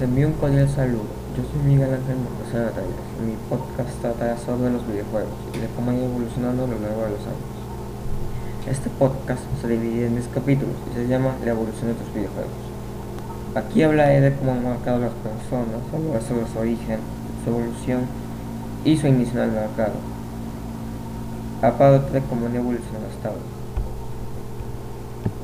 Envío un cordial saludo. Yo soy Miguel Ángel Montesano Reyes mi podcast trata sobre los videojuegos y de cómo han ido evolucionando a lo largo de los años. Este podcast se divide en 10 capítulos y se llama La evolución de los videojuegos. Aquí hablaré de cómo han marcado las personas, hablaré sobre su origen, su evolución y su inicio en el mercado. Aparte de cómo han evolucionado hasta ahora.